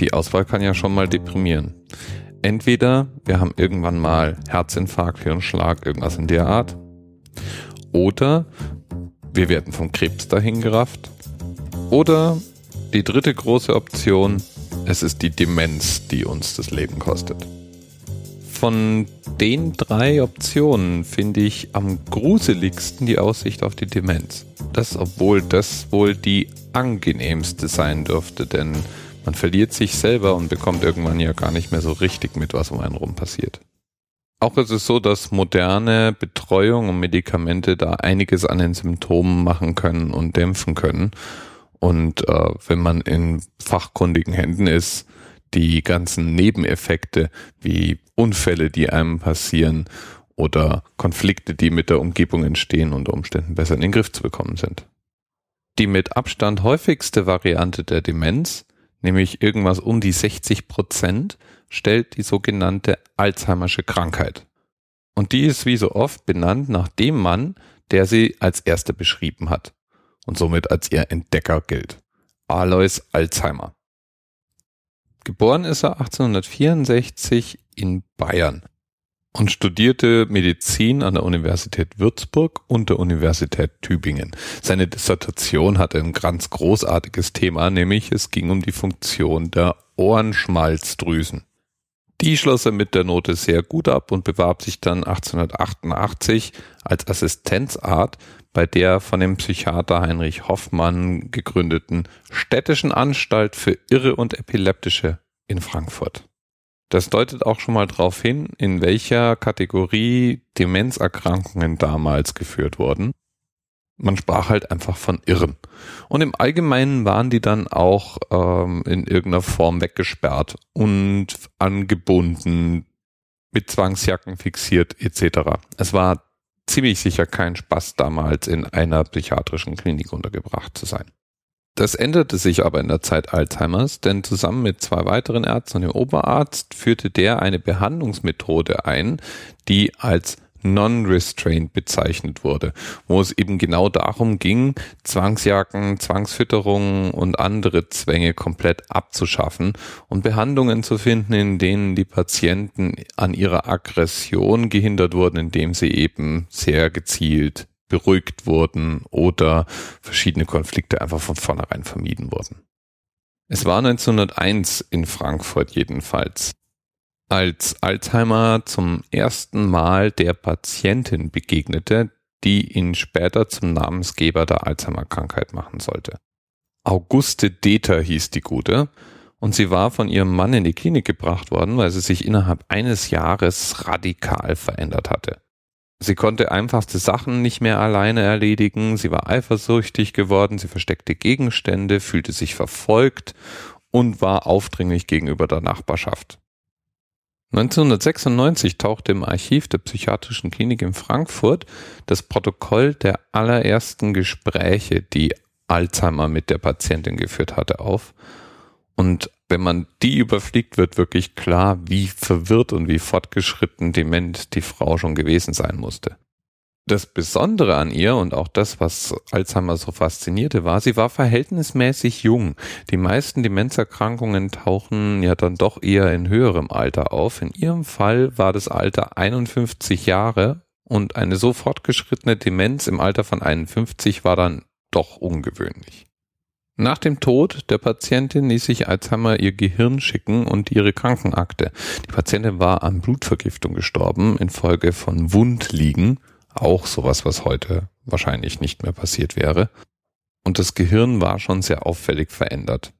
Die Auswahl kann ja schon mal deprimieren. Entweder wir haben irgendwann mal Herzinfarkt, Hirnschlag, irgendwas in der Art. Oder wir werden vom Krebs dahin gerafft. Oder die dritte große Option, es ist die Demenz, die uns das Leben kostet. Von den drei Optionen finde ich am gruseligsten die Aussicht auf die Demenz. Das, obwohl das wohl die angenehmste sein dürfte, denn man verliert sich selber und bekommt irgendwann ja gar nicht mehr so richtig mit, was um einen rum passiert. Auch ist es so, dass moderne Betreuung und Medikamente da einiges an den Symptomen machen können und dämpfen können. Und äh, wenn man in fachkundigen Händen ist, die ganzen Nebeneffekte wie Unfälle, die einem passieren oder Konflikte, die mit der Umgebung entstehen, unter Umständen besser in den Griff zu bekommen sind. Die mit Abstand häufigste Variante der Demenz, nämlich irgendwas um die 60 Prozent, stellt die sogenannte Alzheimersche Krankheit. Und die ist wie so oft benannt nach dem Mann, der sie als erster beschrieben hat und somit als ihr Entdecker gilt. Alois Alzheimer. Geboren ist er 1864 in Bayern und studierte Medizin an der Universität Würzburg und der Universität Tübingen. Seine Dissertation hatte ein ganz großartiges Thema, nämlich es ging um die Funktion der Ohrenschmalzdrüsen. Die schloss er mit der Note sehr gut ab und bewarb sich dann 1888 als Assistenzart bei der von dem Psychiater Heinrich Hoffmann gegründeten Städtischen Anstalt für Irre und Epileptische in Frankfurt. Das deutet auch schon mal darauf hin, in welcher Kategorie Demenzerkrankungen damals geführt wurden. Man sprach halt einfach von Irren. Und im Allgemeinen waren die dann auch ähm, in irgendeiner Form weggesperrt und angebunden, mit Zwangsjacken fixiert etc. Es war ziemlich sicher kein Spaß damals in einer psychiatrischen Klinik untergebracht zu sein. Das änderte sich aber in der Zeit Alzheimers, denn zusammen mit zwei weiteren Ärzten und dem Oberarzt führte der eine Behandlungsmethode ein, die als non-restrained bezeichnet wurde, wo es eben genau darum ging, Zwangsjacken, Zwangsfütterungen und andere Zwänge komplett abzuschaffen und Behandlungen zu finden, in denen die Patienten an ihrer Aggression gehindert wurden, indem sie eben sehr gezielt beruhigt wurden oder verschiedene Konflikte einfach von vornherein vermieden wurden. Es war 1901 in Frankfurt jedenfalls als Alzheimer zum ersten Mal der Patientin begegnete, die ihn später zum Namensgeber der Alzheimer-Krankheit machen sollte. Auguste Deter hieß die Gute und sie war von ihrem Mann in die Klinik gebracht worden, weil sie sich innerhalb eines Jahres radikal verändert hatte. Sie konnte einfachste Sachen nicht mehr alleine erledigen, sie war eifersüchtig geworden, sie versteckte Gegenstände, fühlte sich verfolgt und war aufdringlich gegenüber der Nachbarschaft. 1996 tauchte im Archiv der Psychiatrischen Klinik in Frankfurt das Protokoll der allerersten Gespräche, die Alzheimer mit der Patientin geführt hatte, auf. Und wenn man die überfliegt, wird wirklich klar, wie verwirrt und wie fortgeschritten dement die Frau schon gewesen sein musste. Das Besondere an ihr und auch das, was Alzheimer so faszinierte, war, sie war verhältnismäßig jung. Die meisten Demenzerkrankungen tauchen ja dann doch eher in höherem Alter auf. In ihrem Fall war das Alter 51 Jahre und eine so fortgeschrittene Demenz im Alter von 51 war dann doch ungewöhnlich. Nach dem Tod der Patientin ließ sich Alzheimer ihr Gehirn schicken und ihre Krankenakte. Die Patientin war an Blutvergiftung gestorben infolge von Wundliegen auch sowas, was heute wahrscheinlich nicht mehr passiert wäre. Und das Gehirn war schon sehr auffällig verändert.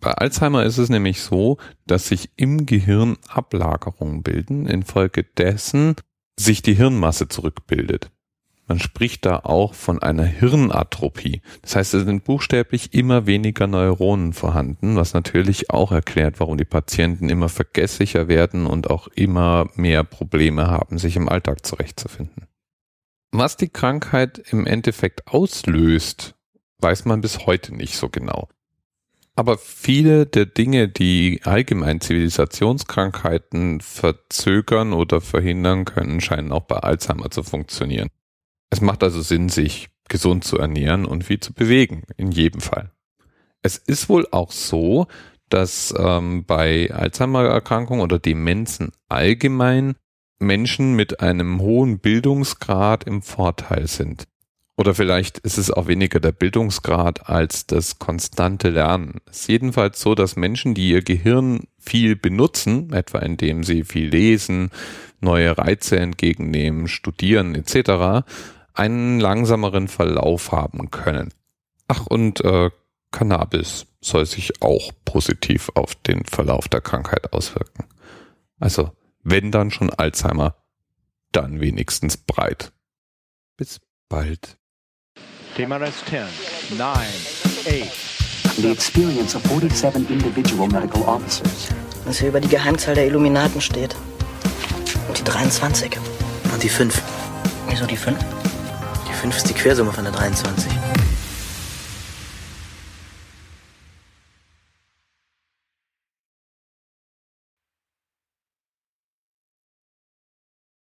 Bei Alzheimer ist es nämlich so, dass sich im Gehirn Ablagerungen bilden, infolgedessen sich die Hirnmasse zurückbildet. Man spricht da auch von einer Hirnatrophie. Das heißt, es sind buchstäblich immer weniger Neuronen vorhanden, was natürlich auch erklärt, warum die Patienten immer vergesslicher werden und auch immer mehr Probleme haben, sich im Alltag zurechtzufinden. Was die Krankheit im Endeffekt auslöst, weiß man bis heute nicht so genau. Aber viele der Dinge, die allgemein Zivilisationskrankheiten verzögern oder verhindern können, scheinen auch bei Alzheimer zu funktionieren. Es macht also Sinn, sich gesund zu ernähren und viel zu bewegen, in jedem Fall. Es ist wohl auch so, dass ähm, bei Alzheimer-Erkrankungen oder Demenzen allgemein Menschen mit einem hohen Bildungsgrad im Vorteil sind. Oder vielleicht ist es auch weniger der Bildungsgrad als das konstante Lernen. Es ist jedenfalls so, dass Menschen, die ihr Gehirn viel benutzen, etwa indem sie viel lesen, neue Reize entgegennehmen, studieren etc., einen langsameren Verlauf haben können. Ach, und äh, Cannabis soll sich auch positiv auf den Verlauf der Krankheit auswirken. Also, wenn dann schon Alzheimer, dann wenigstens breit. Bis bald. TMRS 10, 9, 8. The experience of 47 individual medical officers. Was hier über die Geheimzahl der Illuminaten steht. Und die 23. Und die 5. Wieso die 5? 50 Quersumme von der 23.